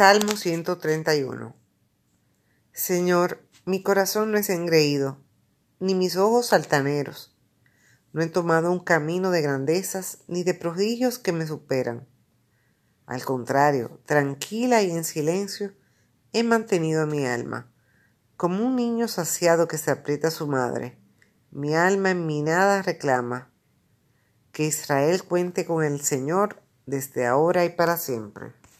Salmo 131 Señor, mi corazón no es engreído, ni mis ojos altaneros. No he tomado un camino de grandezas ni de prodigios que me superan. Al contrario, tranquila y en silencio, he mantenido mi alma, como un niño saciado que se aprieta a su madre. Mi alma en mi nada reclama. Que Israel cuente con el Señor desde ahora y para siempre.